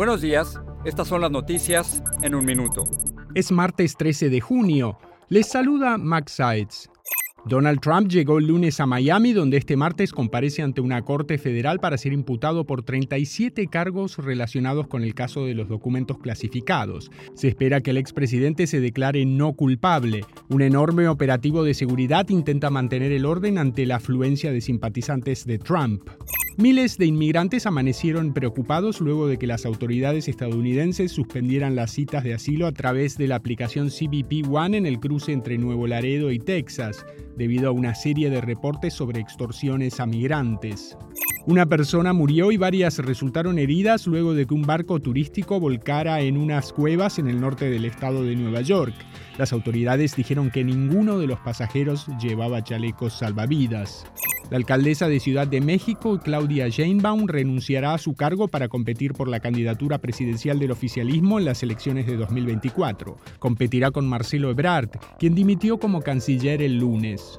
Buenos días, estas son las noticias en un minuto. Es martes 13 de junio. Les saluda Max Sides. Donald Trump llegó el lunes a Miami, donde este martes comparece ante una corte federal para ser imputado por 37 cargos relacionados con el caso de los documentos clasificados. Se espera que el expresidente se declare no culpable. Un enorme operativo de seguridad intenta mantener el orden ante la afluencia de simpatizantes de Trump. Miles de inmigrantes amanecieron preocupados luego de que las autoridades estadounidenses suspendieran las citas de asilo a través de la aplicación CBP One en el cruce entre Nuevo Laredo y Texas, debido a una serie de reportes sobre extorsiones a migrantes. Una persona murió y varias resultaron heridas luego de que un barco turístico volcara en unas cuevas en el norte del estado de Nueva York. Las autoridades dijeron que ninguno de los pasajeros llevaba chalecos salvavidas. La alcaldesa de Ciudad de México, Claudia Sheinbaum, renunciará a su cargo para competir por la candidatura presidencial del oficialismo en las elecciones de 2024. Competirá con Marcelo Ebrard, quien dimitió como canciller el lunes.